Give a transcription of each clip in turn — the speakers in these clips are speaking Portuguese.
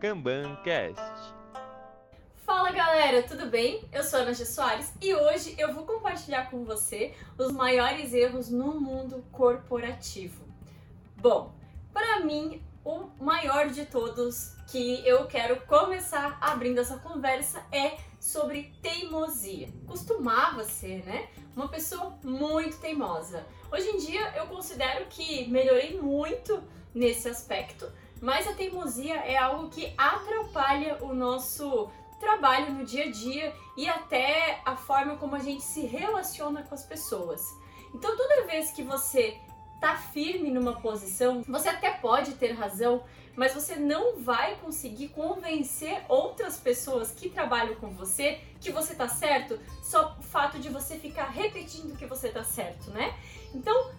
KanbanCast. Fala galera, tudo bem? Eu sou Ana G. Soares e hoje eu vou compartilhar com você os maiores erros no mundo corporativo. Bom, para mim, o maior de todos que eu quero começar abrindo essa conversa é sobre teimosia. Costumava ser, né? Uma pessoa muito teimosa. Hoje em dia eu considero que melhorei muito nesse aspecto, mas a teimosia é algo que atrapalha o nosso trabalho no dia a dia e até a forma como a gente se relaciona com as pessoas. Então, toda vez que você tá firme numa posição, você até pode ter razão, mas você não vai conseguir convencer outras pessoas que trabalham com você que você tá certo, só o fato de você ficar repetindo que você tá certo, né? Então,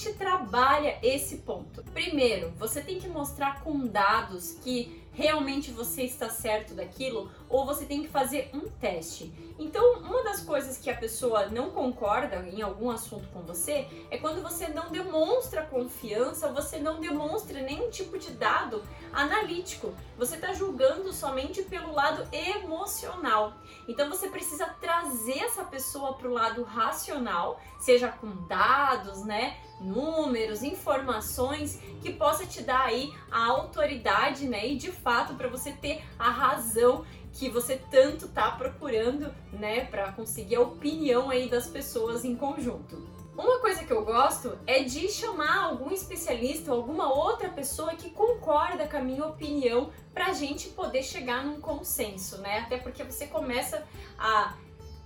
gente trabalha esse ponto? Primeiro, você tem que mostrar com dados que realmente você está certo daquilo ou você tem que fazer um teste. Então, uma das coisas que a pessoa não concorda em algum assunto com você é quando você não demonstra confiança, você não demonstra nenhum tipo de dado analítico. Você está julgando somente pelo lado emocional. Então, você precisa trazer essa pessoa para o lado racional, seja com dados, né? números, informações que possa te dar aí a autoridade, né? E de fato para você ter a razão que você tanto tá procurando, né, para conseguir a opinião aí das pessoas em conjunto. Uma coisa que eu gosto é de chamar algum especialista ou alguma outra pessoa que concorda com a minha opinião para a gente poder chegar num consenso, né? Até porque você começa a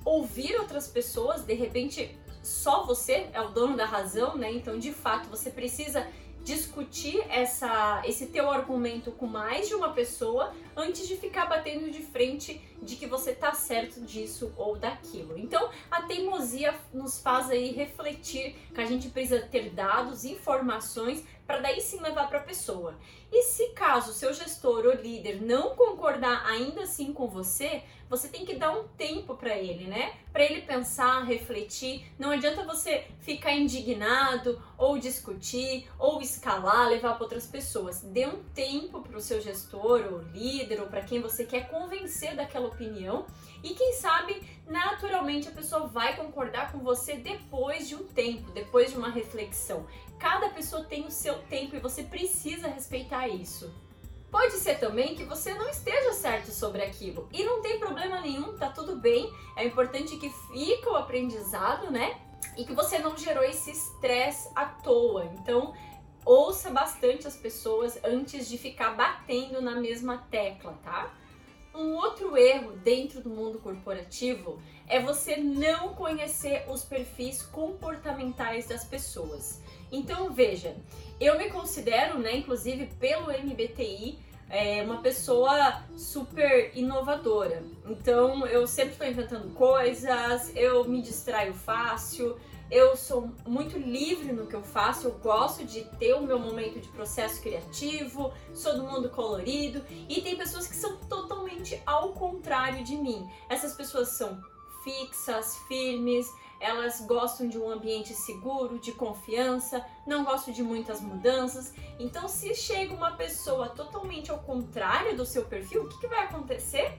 ouvir outras pessoas, de repente só você é o dono da razão, né? Então, de fato, você precisa discutir essa, esse teu argumento com mais de uma pessoa antes de ficar batendo de frente de que você tá certo disso ou daquilo. Então, a teimosia nos faz aí refletir que a gente precisa ter dados, informações para daí sim levar para a pessoa. E se caso seu gestor ou líder não concordar ainda assim com você, você tem que dar um tempo para ele, né? Para ele pensar, refletir. Não adianta você ficar indignado ou discutir ou escalar, levar para outras pessoas. Dê um tempo para o seu gestor ou líder ou para quem você quer convencer daquela opinião e quem sabe naturalmente a pessoa vai concordar com você depois de um tempo, depois de uma reflexão. Cada pessoa tem o seu tempo e você precisa respeitar isso. Pode ser também que você não esteja certo sobre aquilo e não tem problema nenhum, tá tudo bem. É importante que fique o aprendizado, né? E que você não gerou esse estresse à toa. Então, ouça bastante as pessoas antes de ficar batendo na mesma tecla, tá? Um outro erro dentro do mundo corporativo é você não conhecer os perfis comportamentais das pessoas. Então veja, eu me considero, né, inclusive pelo MBTI, é, uma pessoa super inovadora. Então eu sempre estou inventando coisas, eu me distraio fácil, eu sou muito livre no que eu faço, eu gosto de ter o meu momento de processo criativo, sou do mundo colorido e tem pessoas que são totalmente ao contrário de mim. Essas pessoas são fixas, firmes, elas gostam de um ambiente seguro, de confiança, não gostam de muitas mudanças. Então, se chega uma pessoa totalmente ao contrário do seu perfil, o que, que vai acontecer?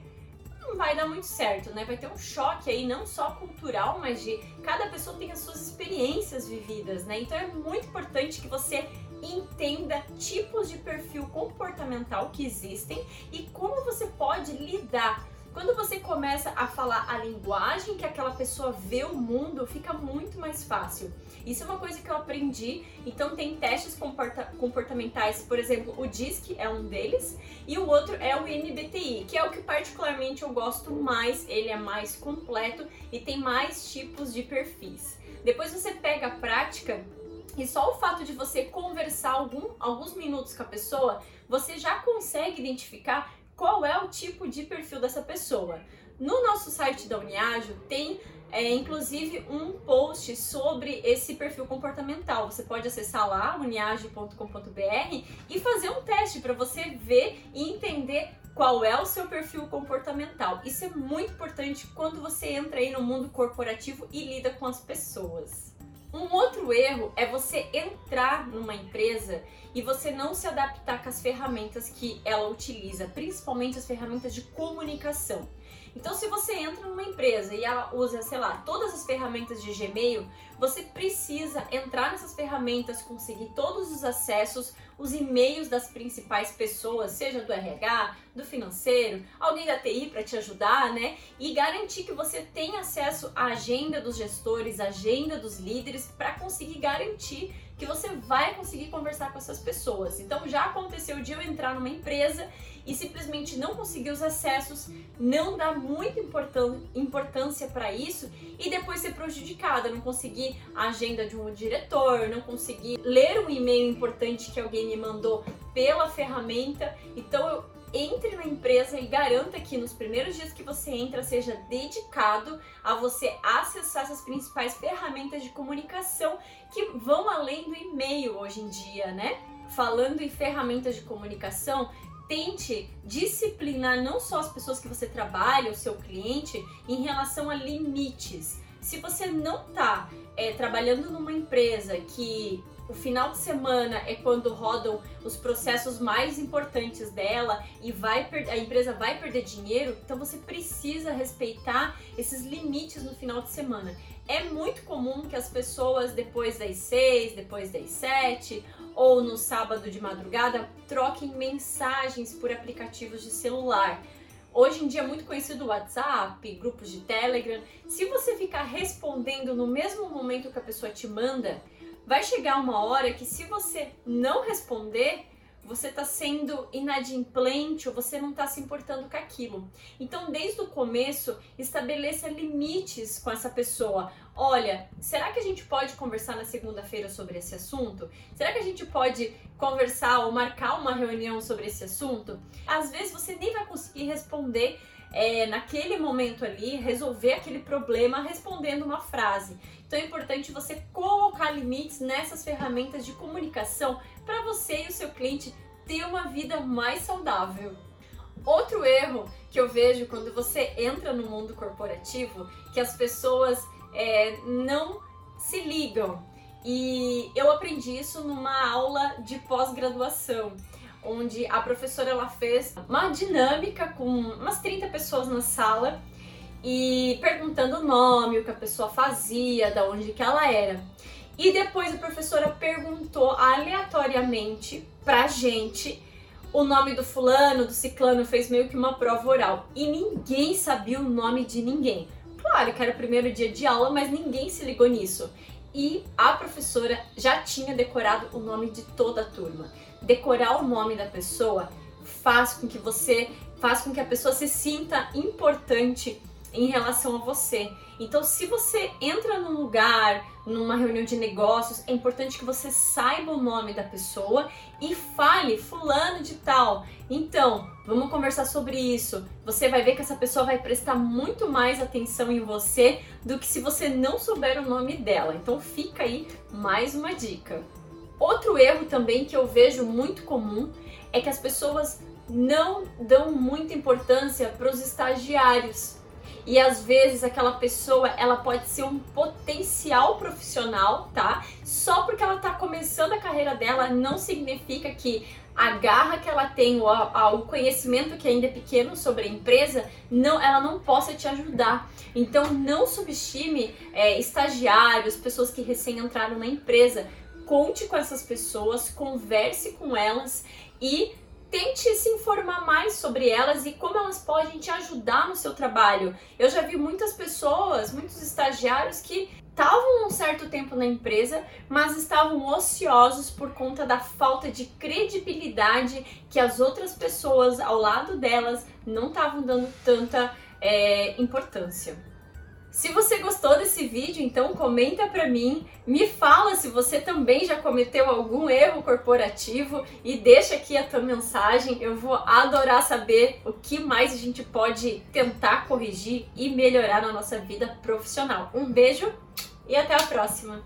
Não vai dar muito certo, né? Vai ter um choque aí, não só cultural, mas de cada pessoa tem as suas experiências vividas, né? Então é muito importante que você entenda tipos de perfil comportamental que existem e como você pode lidar quando você começa a falar a linguagem que aquela pessoa vê o mundo, fica muito mais fácil. Isso é uma coisa que eu aprendi. Então tem testes comporta comportamentais, por exemplo, o DISC é um deles, e o outro é o MBTI, que é o que particularmente eu gosto mais. Ele é mais completo e tem mais tipos de perfis. Depois você pega a prática e só o fato de você conversar algum, alguns minutos com a pessoa, você já consegue identificar qual é o tipo de perfil dessa pessoa. No nosso site da Uniajo tem é, inclusive um post sobre esse perfil comportamental. Você pode acessar lá, uniage.com.br, e fazer um teste para você ver e entender qual é o seu perfil comportamental. Isso é muito importante quando você entra aí no mundo corporativo e lida com as pessoas. Um outro erro é você entrar numa empresa e você não se adaptar com as ferramentas que ela utiliza, principalmente as ferramentas de comunicação. Então, se você entra numa empresa e ela usa, sei lá, todas as ferramentas de Gmail, você precisa entrar nessas ferramentas, conseguir todos os acessos, os e-mails das principais pessoas, seja do RH, do financeiro, alguém da TI para te ajudar, né? E garantir que você tenha acesso à agenda dos gestores, à agenda dos líderes, para conseguir garantir que você vai conseguir conversar com essas pessoas. Então já aconteceu de eu entrar numa empresa e simplesmente não conseguir os acessos, não dar muita importância para isso e depois ser prejudicada, não conseguir a agenda de um diretor, não conseguir ler um e-mail importante que alguém me mandou pela ferramenta. Então eu entre na empresa e garanta que nos primeiros dias que você entra seja dedicado a você acessar essas principais ferramentas de comunicação que vão além do e-mail hoje em dia, né? Falando em ferramentas de comunicação, tente disciplinar não só as pessoas que você trabalha, o seu cliente, em relação a limites. Se você não está é, trabalhando numa empresa que o final de semana é quando rodam os processos mais importantes dela e vai a empresa vai perder dinheiro, então você precisa respeitar esses limites no final de semana. É muito comum que as pessoas depois das seis, depois das sete ou no sábado de madrugada troquem mensagens por aplicativos de celular. Hoje em dia é muito conhecido o WhatsApp, grupos de Telegram. Se você ficar respondendo no mesmo momento que a pessoa te manda, vai chegar uma hora que se você não responder, você está sendo inadimplente ou você não está se importando com aquilo. Então, desde o começo, estabeleça limites com essa pessoa. Olha, será que a gente pode conversar na segunda-feira sobre esse assunto? Será que a gente pode conversar ou marcar uma reunião sobre esse assunto? Às vezes você nem vai conseguir responder é, naquele momento ali, resolver aquele problema respondendo uma frase. Então é importante você colocar limites nessas ferramentas de comunicação para você e o seu cliente ter uma vida mais saudável. Outro erro que eu vejo quando você entra no mundo corporativo, que as pessoas é, não se ligam. E eu aprendi isso numa aula de pós-graduação, onde a professora ela fez uma dinâmica com umas 30 pessoas na sala e perguntando o nome, o que a pessoa fazia, da onde que ela era. E depois a professora perguntou aleatoriamente pra gente o nome do fulano, do ciclano, fez meio que uma prova oral. E ninguém sabia o nome de ninguém. Claro que era o primeiro dia de aula, mas ninguém se ligou nisso. E a professora já tinha decorado o nome de toda a turma. Decorar o nome da pessoa faz com que você, faz com que a pessoa se sinta importante em relação a você. Então, se você entra num lugar, numa reunião de negócios, é importante que você saiba o nome da pessoa e fale fulano de tal. Então, vamos conversar sobre isso. Você vai ver que essa pessoa vai prestar muito mais atenção em você do que se você não souber o nome dela. Então, fica aí mais uma dica. Outro erro também que eu vejo muito comum é que as pessoas não dão muita importância para os estagiários. E às vezes aquela pessoa, ela pode ser um potencial profissional, tá? Só porque ela tá começando a carreira dela não significa que a garra que ela tem, o, o conhecimento que ainda é pequeno sobre a empresa, não, ela não possa te ajudar. Então não subestime é, estagiários, pessoas que recém entraram na empresa. Conte com essas pessoas, converse com elas e tente se informar mais sobre elas e como elas podem te ajudar no seu trabalho. Eu já vi muitas pessoas, muitos estagiários que estavam um certo tempo na empresa, mas estavam ociosos por conta da falta de credibilidade que as outras pessoas ao lado delas não estavam dando tanta é, importância. Se você gostou desse vídeo, então comenta pra mim, me fala se você também já cometeu algum erro corporativo e deixa aqui a tua mensagem. Eu vou adorar saber o que mais a gente pode tentar corrigir e melhorar na nossa vida profissional. Um beijo e até a próxima!